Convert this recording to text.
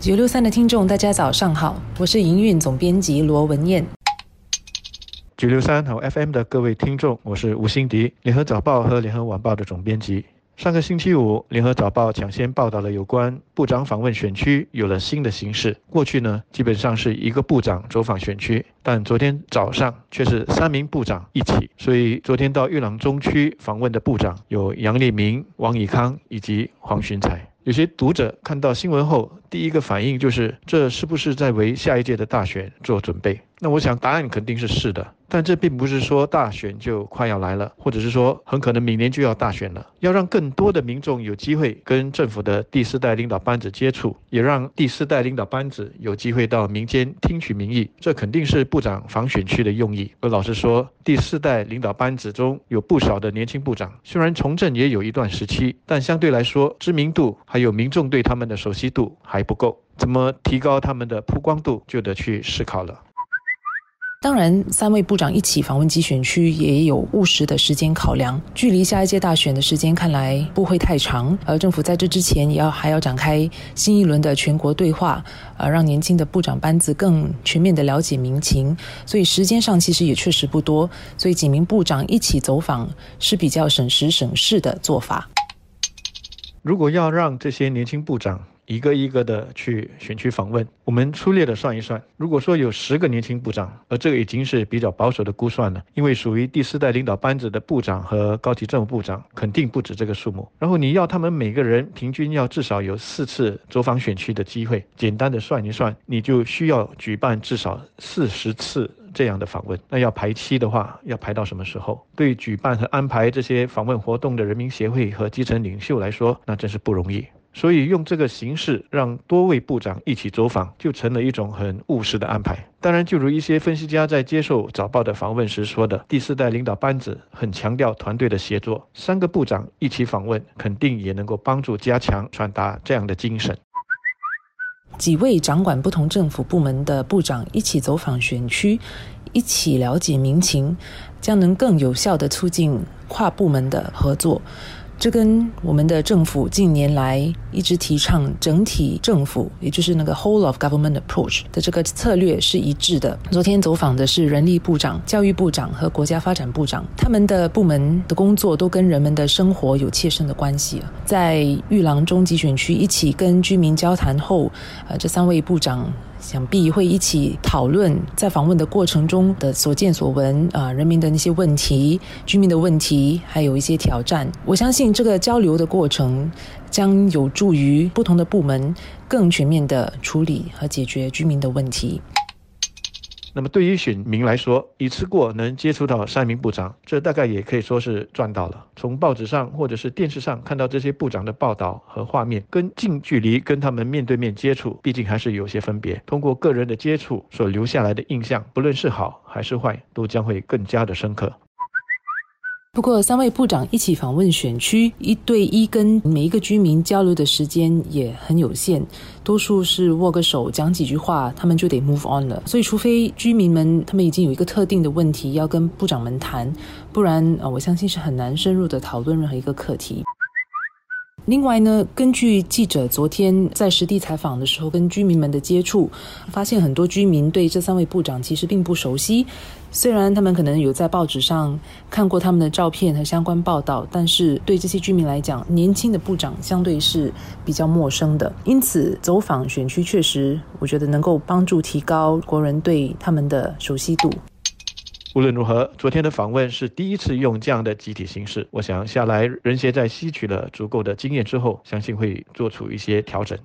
九六三的听众，大家早上好，我是营运总编辑罗文燕。九六三好 FM 的各位听众，我是吴欣迪，联合早报和联合晚报的总编辑。上个星期五，联合早报抢先报道了有关部长访问选区有了新的形式。过去呢，基本上是一个部长走访选区，但昨天早上却是三名部长一起。所以昨天到玉朗中区访问的部长有杨立明、王以康以及黄循才。有些读者看到新闻后，第一个反应就是：这是不是在为下一届的大选做准备？那我想答案肯定是是的。但这并不是说大选就快要来了，或者是说很可能明年就要大选了。要让更多的民众有机会跟政府的第四代领导班子接触，也让第四代领导班子有机会到民间听取民意，这肯定是部长访选区的用意。而老实说，第四代领导班子中有不少的年轻部长，虽然从政也有一段时期，但相对来说知名度还有民众对他们的熟悉度还不够。怎么提高他们的曝光度，就得去思考了。当然，三位部长一起访问集选区也有务实的时间考量。距离下一届大选的时间看来不会太长，而政府在这之前也要还要展开新一轮的全国对话，呃，让年轻的部长班子更全面的了解民情。所以时间上其实也确实不多，所以几名部长一起走访是比较省时省事的做法。如果要让这些年轻部长，一个一个的去选区访问，我们粗略的算一算，如果说有十个年轻部长，而这个已经是比较保守的估算了，因为属于第四代领导班子的部长和高级政务部长肯定不止这个数目。然后你要他们每个人平均要至少有四次走访选区的机会，简单的算一算，你就需要举办至少四十次这样的访问。那要排期的话，要排到什么时候？对举办和安排这些访问活动的人民协会和基层领袖来说，那真是不容易。所以用这个形式让多位部长一起走访，就成了一种很务实的安排。当然，就如一些分析家在接受早报的访问时说的，第四代领导班子很强调团队的协作，三个部长一起访问，肯定也能够帮助加强传达这样的精神。几位掌管不同政府部门的部长一起走访选区，一起了解民情，将能更有效地促进跨部门的合作。这跟我们的政府近年来一直提倡整体政府，也就是那个 whole of government approach 的这个策略是一致的。昨天走访的是人力部长、教育部长和国家发展部长，他们的部门的工作都跟人们的生活有切身的关系。在玉郎中级选区一起跟居民交谈后，呃，这三位部长。想必会一起讨论在访问的过程中的所见所闻啊，人民的那些问题、居民的问题，还有一些挑战。我相信这个交流的过程将有助于不同的部门更全面的处理和解决居民的问题。那么对于选民来说，一次过能接触到三名部长，这大概也可以说是赚到了。从报纸上或者是电视上看到这些部长的报道和画面，跟近距离跟他们面对面接触，毕竟还是有些分别。通过个人的接触所留下来的印象，不论是好还是坏，都将会更加的深刻。不过，三位部长一起访问选区，一对一跟每一个居民交流的时间也很有限，多数是握个手讲几句话，他们就得 move on 了。所以，除非居民们他们已经有一个特定的问题要跟部长们谈，不然啊，我相信是很难深入的讨论任何一个课题。另外呢，根据记者昨天在实地采访的时候，跟居民们的接触，发现很多居民对这三位部长其实并不熟悉。虽然他们可能有在报纸上看过他们的照片和相关报道，但是对这些居民来讲，年轻的部长相对是比较陌生的。因此，走访选区确实，我觉得能够帮助提高国人对他们的熟悉度。无论如何，昨天的访问是第一次用这样的集体形式。我想下来，人协在吸取了足够的经验之后，相信会做出一些调整。